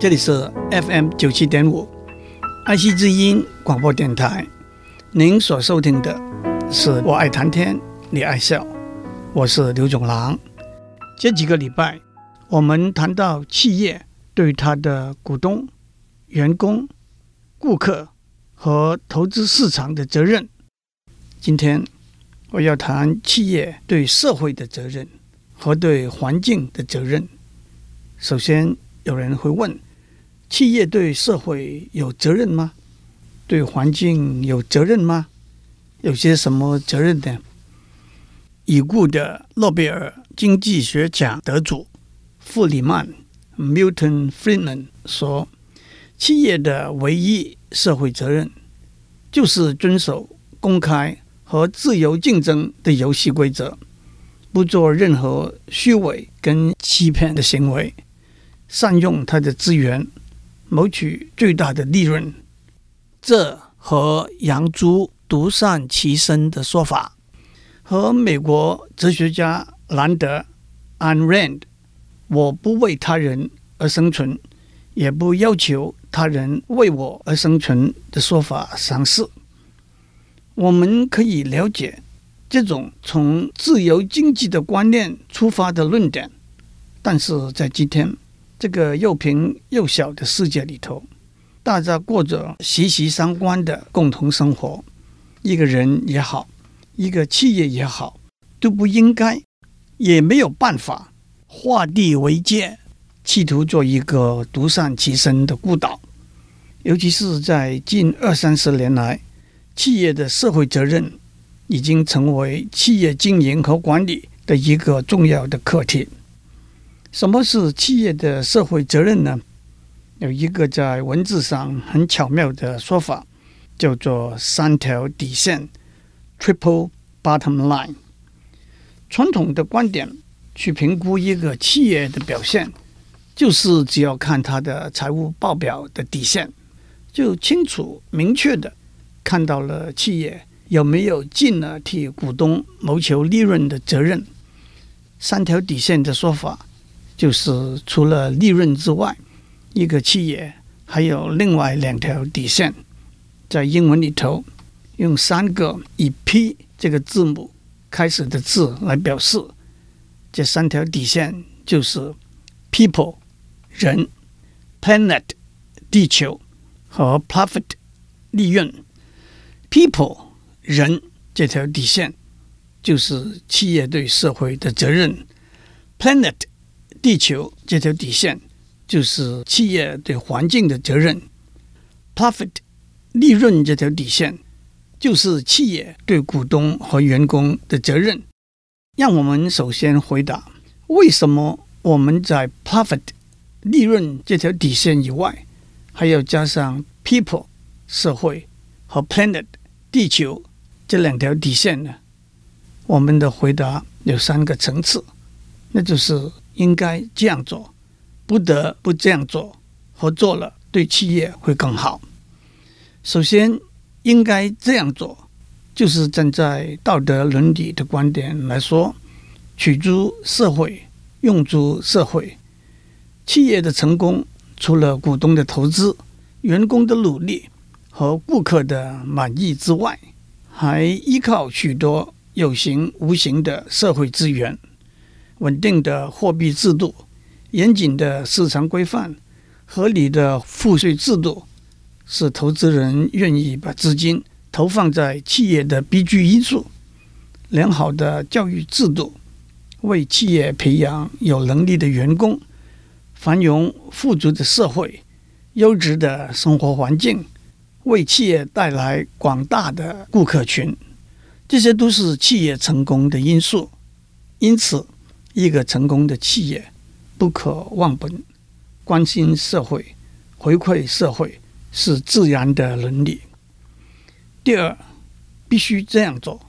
这里是 FM 九七点五，爱惜之音广播电台。您所收听的是《我爱谈天，你爱笑》，我是刘总郎。这几个礼拜，我们谈到企业对他的股东、员工、顾客和投资市场的责任。今天我要谈企业对社会的责任和对环境的责任。首先，有人会问：企业对社会有责任吗？对环境有责任吗？有些什么责任呢？已故的诺贝尔经济学奖得主弗里曼 （Milton Friedman） 说：“企业的唯一社会责任就是遵守公开和自由竞争的游戏规则，不做任何虚伪跟欺骗的行为，善用它的资源，谋取最大的利润。”这和养猪独善其身的说法。和美国哲学家兰德 Rand）“ 我不为他人而生存，也不要求他人为我而生存”的说法相似。我们可以了解这种从自由经济的观念出发的论点，但是在今天这个又平又小的世界里头，大家过着息息相关的共同生活，一个人也好。一个企业也好，都不应该，也没有办法画地为界，企图做一个独善其身的孤岛。尤其是在近二三十年来，企业的社会责任已经成为企业经营和管理的一个重要的课题。什么是企业的社会责任呢？有一个在文字上很巧妙的说法，叫做三条底线。Triple bottom line，传统的观点去评估一个企业的表现，就是只要看它的财务报表的底线，就清楚明确的看到了企业有没有尽了替股东谋求利润的责任。三条底线的说法，就是除了利润之外，一个企业还有另外两条底线，在英文里头。用三个以 P 这个字母开始的字来表示，这三条底线就是 People 人、Planet 地球和 Profit 利润。People 人这条底线就是企业对社会的责任；Planet 地球这条底线就是企业对环境的责任；Profit 利润这条底线。就是企业对股东和员工的责任。让我们首先回答：为什么我们在 profit 利润这条底线以外，还要加上 people 社会和 planet 地球这两条底线呢？我们的回答有三个层次，那就是应该这样做，不得不这样做，合作了对企业会更好。首先。应该这样做，就是站在道德伦理的观点来说，取诸社会，用诸社会。企业的成功，除了股东的投资、员工的努力和顾客的满意之外，还依靠许多有形无形的社会资源，稳定的货币制度、严谨的市场规范、合理的赋税制度。是投资人愿意把资金投放在企业的必居因素。良好的教育制度，为企业培养有能力的员工，繁荣富足的社会，优质的生活环境，为企业带来广大的顾客群，这些都是企业成功的因素。因此，一个成功的企业不可忘本，关心社会，回馈社会。是自然的伦理。第二，必须这样做，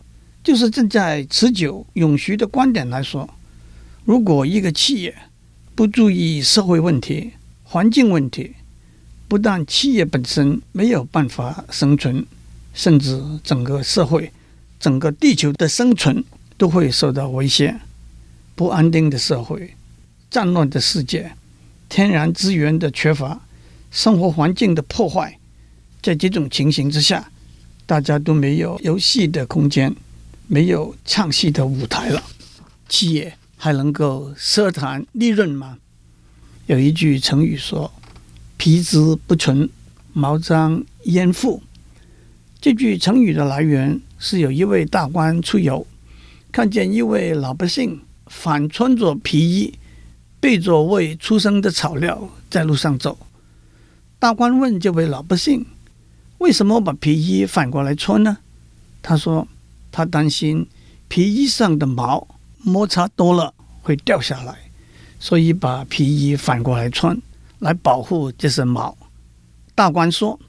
就是站在持久永续的观点来说，如果一个企业不注意社会问题、环境问题，不但企业本身没有办法生存，甚至整个社会、整个地球的生存都会受到威胁。不安定的社会、战乱的世界、天然资源的缺乏、生活环境的破坏，在这种情形之下，大家都没有游戏的空间，没有唱戏的舞台了。企业还能够奢谈利润吗？有一句成语说：“皮之不存，毛张焉附。”这句成语的来源是有一位大官出游，看见一位老百姓反穿着皮衣，背着未出生的草料在路上走。大官问这位老百姓：“为什么把皮衣反过来穿呢？”他说：“他担心皮衣上的毛摩擦多了会掉下来，所以把皮衣反过来穿，来保护这身毛。”大官说。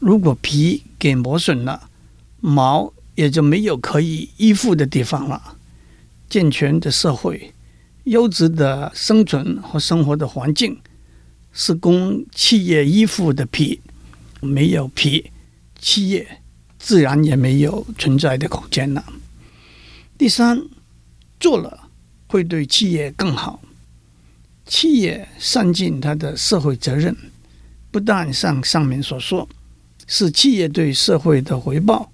如果皮给磨损了，毛也就没有可以依附的地方了。健全的社会、优质的生存和生活的环境，是供企业依附的皮。没有皮，企业自然也没有存在的空间了。第三，做了会对企业更好。企业善尽它的社会责任，不但像上面所说。是企业对社会的回报，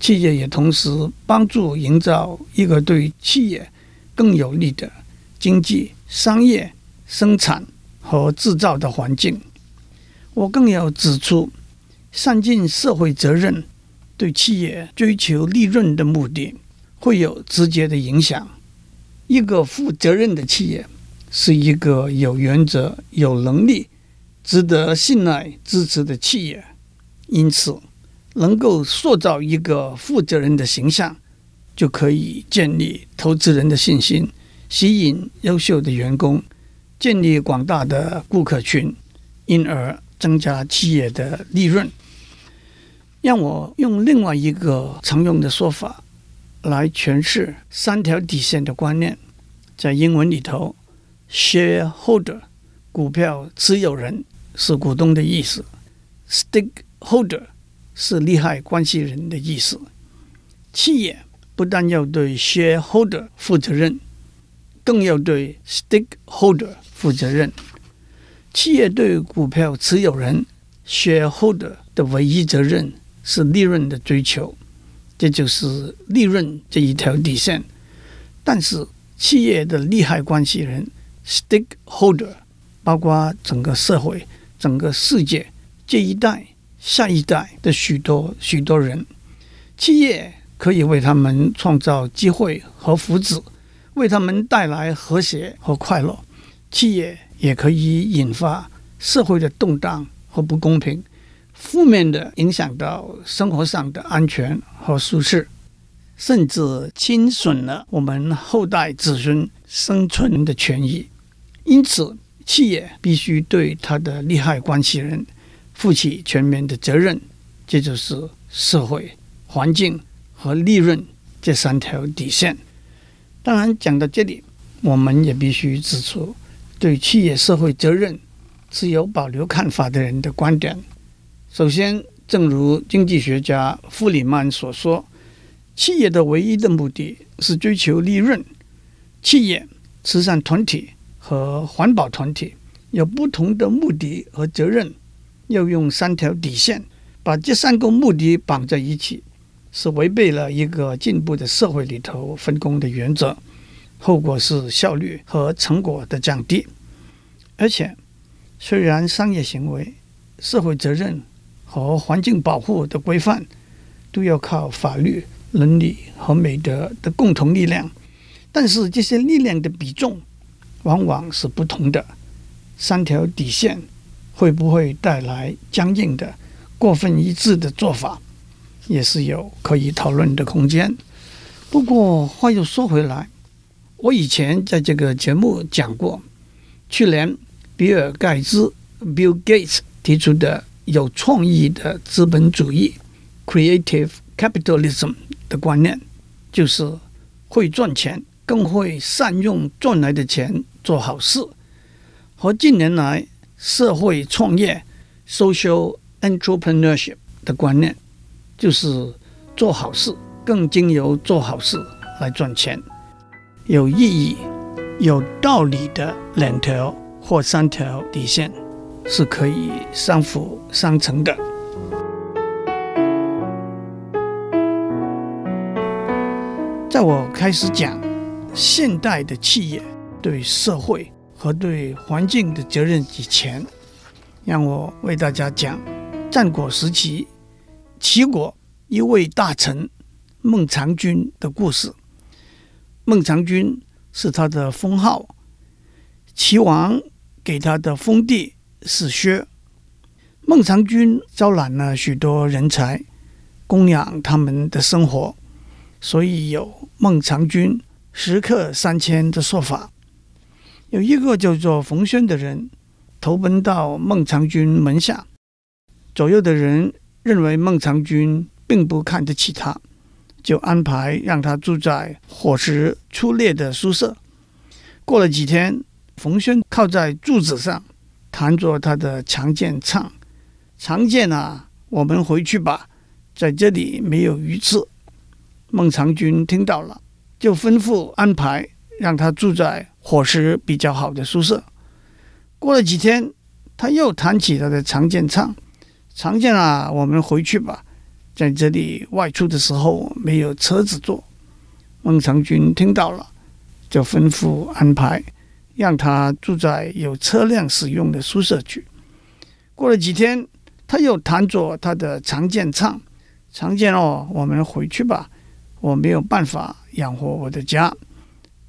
企业也同时帮助营造一个对企业更有利的经济、商业、生产和制造的环境。我更要指出，善尽社会责任对企业追求利润的目的会有直接的影响。一个负责任的企业是一个有原则、有能力、值得信赖、支持的企业。因此，能够塑造一个负责人的形象，就可以建立投资人的信心，吸引优秀的员工，建立广大的顾客群，因而增加企业的利润。让我用另外一个常用的说法来诠释三条底线的观念，在英文里头，shareholder 股票持有人是股东的意思，stakeholder。是利害关系人的意思。企业不但要对 shareholder 负责任，更要对 stakeholder 负责任。企业对股票持有人 shareholder 的唯一责任是利润的追求，这就是利润这一条底线。但是，企业的利害关系人 stakeholder 包括整个社会、整个世界这一代。下一代的许多许多人，企业可以为他们创造机会和福祉，为他们带来和谐和快乐。企业也可以引发社会的动荡和不公平，负面的影响到生活上的安全和舒适，甚至侵损了我们后代子孙生存的权益。因此，企业必须对他的利害关系人。负起全面的责任，这就是社会环境和利润这三条底线。当然，讲到这里，我们也必须指出，对企业社会责任持有保留看法的人的观点。首先，正如经济学家弗里曼所说，企业的唯一的目的是追求利润。企业、慈善团体和环保团体有不同的目的和责任。要用三条底线把这三个目的绑在一起，是违背了一个进步的社会里头分工的原则，后果是效率和成果的降低。而且，虽然商业行为、社会责任和环境保护的规范都要靠法律、伦理和美德的共同力量，但是这些力量的比重往往是不同的。三条底线。会不会带来僵硬的、过分一致的做法，也是有可以讨论的空间。不过话又说回来，我以前在这个节目讲过，去年比尔盖茨 （Bill Gates） 提出的有创意的资本主义 （Creative Capitalism） 的观念，就是会赚钱，更会善用赚来的钱做好事。和近年来，社会创业 （social entrepreneurship） 的观念，就是做好事，更经由做好事来赚钱。有意义、有道理的两条或三条底线是可以相辅相成的。在我开始讲现代的企业对社会和对环境的责任以前，让我为大家讲战国时期齐国一位大臣孟尝君的故事。孟尝君是他的封号，齐王给他的封地是薛。孟尝君招揽了许多人才，供养他们的生活，所以有孟尝君食客三千的说法。有一个叫做冯轩的人。投奔到孟尝君门下，左右的人认为孟尝君并不看得起他，就安排让他住在伙食粗劣的宿舍。过了几天，冯轩靠在柱子上，弹着他的长剑唱：“长剑啊，我们回去吧，在这里没有鱼吃。”孟尝君听到了，就吩咐安排让他住在伙食比较好的宿舍。过了几天，他又弹起他的长剑唱：“长剑啊，我们回去吧，在这里外出的时候没有车子坐。”孟尝君听到了，就吩咐安排让他住在有车辆使用的宿舍去。过了几天，他又弹着他的长剑唱：“长剑哦，我们回去吧，我没有办法养活我的家。”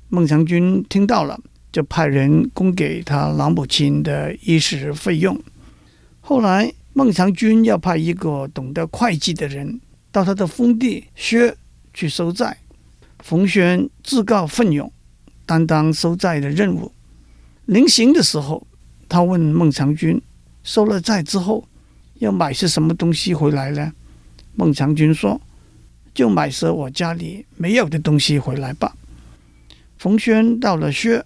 孟尝君听到了。就派人供给他老母亲的衣食费用。后来，孟尝君要派一个懂得会计的人到他的封地薛去收债。冯轩自告奋勇，担当收债的任务。临行的时候，他问孟尝君：“收了债之后，要买些什么东西回来呢？”孟尝君说：“就买些我家里没有的东西回来吧。”冯轩到了薛。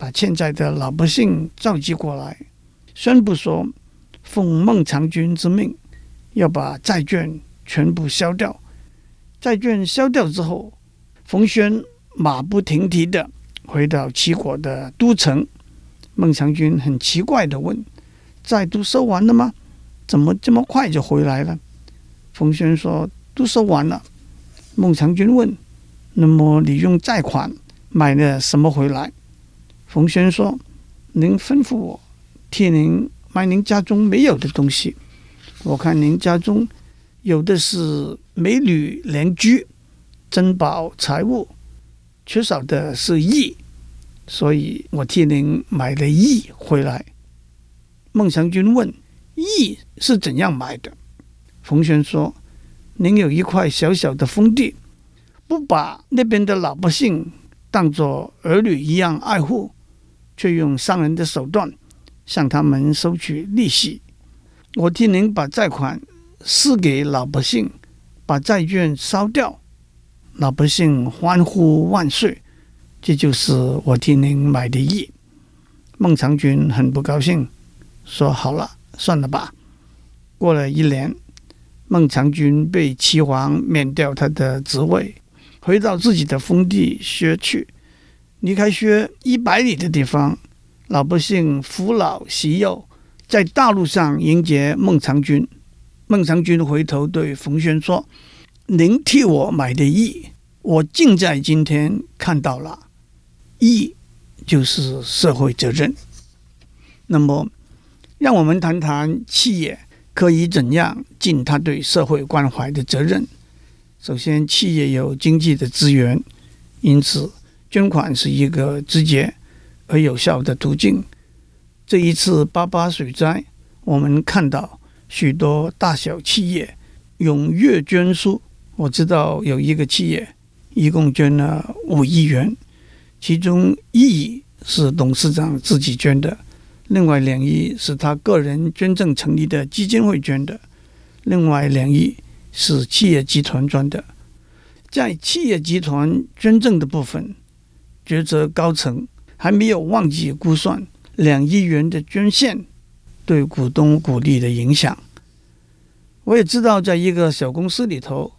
把欠债的老百姓召集过来，宣布说：“奉孟尝君之命，要把债券全部销掉。”债券销掉之后，冯轩马不停蹄地回到齐国的都城。孟尝君很奇怪地问：“债都收完了吗？怎么这么快就回来了？”冯轩说：“都收完了。”孟尝君问：“那么你用债款买了什么回来？”冯轩说：“您吩咐我替您买您家中没有的东西。我看您家中有的是美女邻居、珍宝财物，缺少的是义，所以我替您买了义回来。”孟祥君问：“义是怎样买的？”冯轩说：“您有一块小小的封地，不把那边的老百姓当作儿女一样爱护。”却用伤人的手段向他们收取利息。我替您把债款施给老百姓，把债券烧掉，老百姓欢呼万岁。这就是我替您买的义。孟尝君很不高兴，说：“好了，算了吧。”过了一年，孟尝君被齐王免掉他的职位，回到自己的封地薛去。离开薛一百里的地方，老百姓扶老携幼，在大路上迎接孟尝君。孟尝君回头对冯諼说：“您替我买的义，我竟在今天看到了。义就是社会责任。那么，让我们谈谈企业可以怎样尽他对社会关怀的责任。首先，企业有经济的资源，因此。”捐款是一个直接而有效的途径。这一次八八水灾，我们看到许多大小企业踊跃捐书。我知道有一个企业一共捐了五亿元，其中一亿是董事长自己捐的，另外两亿是他个人捐赠成立的基金会捐的，另外两亿是企业集团捐的。在企业集团捐赠的部分，决策高层还没有忘记估算两亿元的捐献对股东股利的影响。我也知道，在一个小公司里头，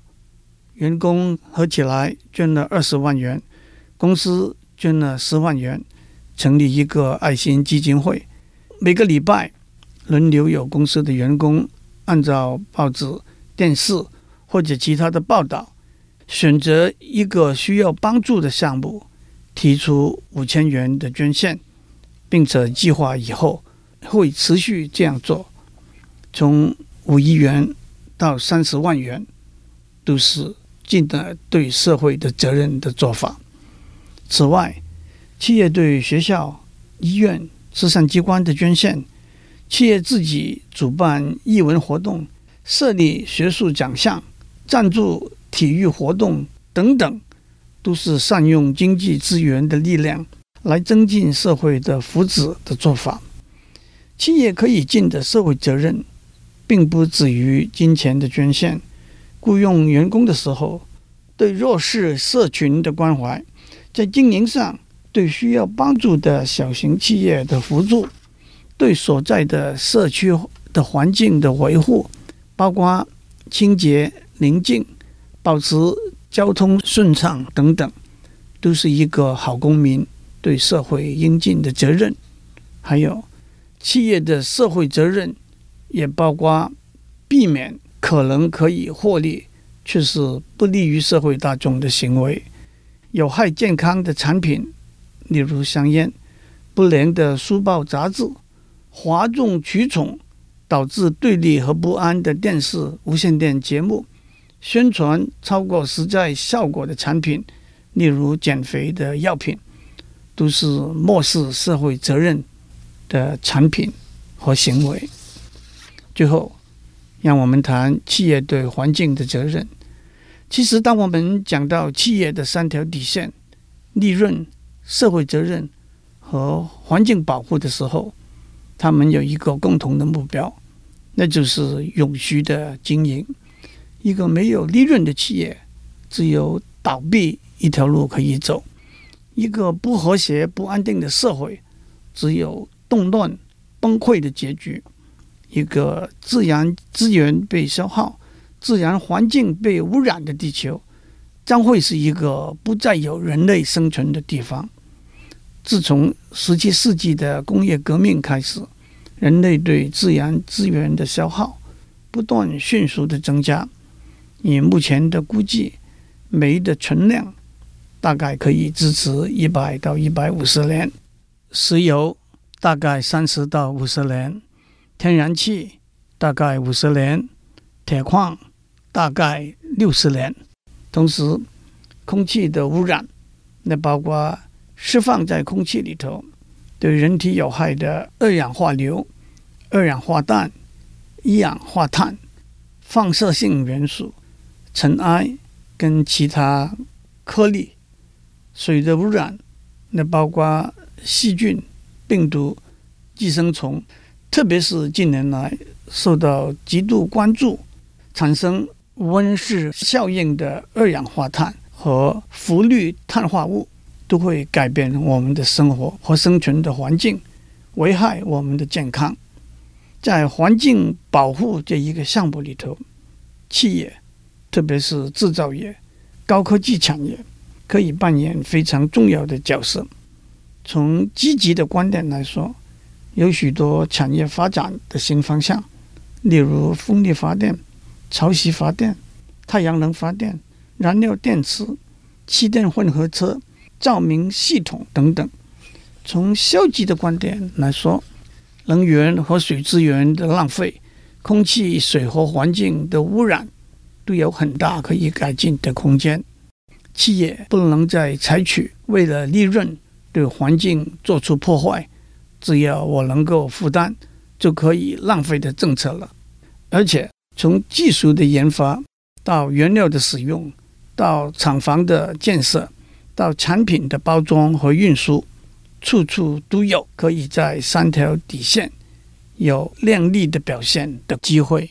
员工合起来捐了二十万元，公司捐了十万元，成立一个爱心基金会，每个礼拜轮流有公司的员工按照报纸、电视或者其他的报道，选择一个需要帮助的项目，提出五千元的捐献，并且计划以后会持续这样做，从五亿元到三十万元，都是尽了对社会的责任的做法。此外，企业对学校、医院、慈善机关的捐献，企业自己主办艺文活动、设立学术奖项、赞助体育活动等等，都是善用经济资源的力量来增进社会的福祉的做法。企业可以尽的社会责任，并不止于金钱的捐献，雇佣员工的时候，对弱势社群的关怀，在经营上。对需要帮助的小型企业的辅助，对所在的社区的环境的维护，包括清洁、宁静、保持交通顺畅等等，都是一个好公民对社会应尽的责任。还有企业的社会责任，也包括避免可能可以获利却是不利于社会大众的行为，有害健康的产品。例如香烟、不良的书报杂志、哗众取宠导致对立和不安的电视、无线电节目、宣传超过实在效果的产品，例如减肥的药品，都是漠视社会责任的产品和行为。最后，让我们谈企业对环境的责任。其实，当我们讲到企业的三条底线，利润。社会责任和环境保护的时候，他们有一个共同的目标，那就是永续的经营。一个没有利润的企业，只有倒闭一条路可以走；一个不和谐、不安定的社会，只有动乱、崩溃的结局；一个自然资源被消耗、自然环境被污染的地球，将会是一个不再有人类生存的地方。自从十七世纪的工业革命开始，人类对自然资源的消耗不断迅速的增加。以目前的估计，煤的存量大概可以支持一百到一百五十年，石油大概三十到五十年，天然气大概五十年，铁矿大概六十年。同时，空气的污染，那包括。释放在空气里头对人体有害的二氧化硫、二氧化氮、一氧化碳、放射性元素、尘埃跟其他颗粒；水的污染，那包括细菌、病毒、寄生虫，特别是近年来受到极度关注、产生温室效应的二氧化碳和氟氯碳化物。都会改变我们的生活和生存的环境，危害我们的健康。在环境保护这一个项目里头，企业，特别是制造业、高科技产业，可以扮演非常重要的角色。从积极的观点来说，有许多产业发展的新方向，例如风力发电、潮汐发电、太阳能发电、燃料电池、气电混合车。照明系统等等。从消极的观点来说，能源和水资源的浪费、空气、水和环境的污染，都有很大可以改进的空间。企业不能再采取为了利润对环境做出破坏，只要我能够负担就可以浪费的政策了。而且从技术的研发到原料的使用，到厂房的建设。到产品的包装和运输，处处都有可以在三条底线有亮丽的表现的机会。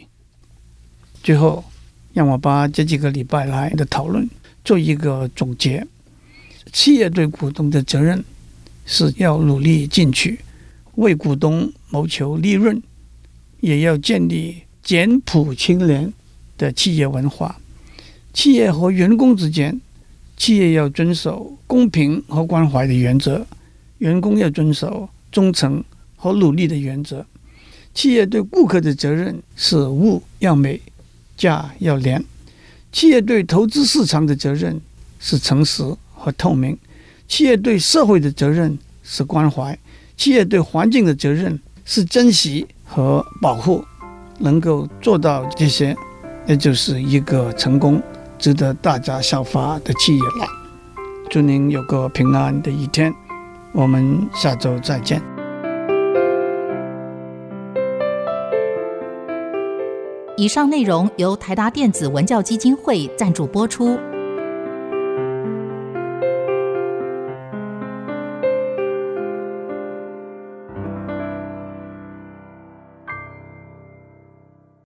最后，让我把这几个礼拜来的讨论做一个总结：企业对股东的责任是要努力进取，为股东谋求利润，也要建立简朴清廉的企业文化。企业和员工之间。企业要遵守公平和关怀的原则，员工要遵守忠诚和努力的原则。企业对顾客的责任是物要美，价要廉。企业对投资市场的责任是诚实和透明。企业对社会的责任是关怀。企业对环境的责任是珍惜和保护。能够做到这些，那就是一个成功、值得大家效法的企业了。祝您有个平安的一天，我们下周再见。以上内容由台达电子文教基金会赞助播出。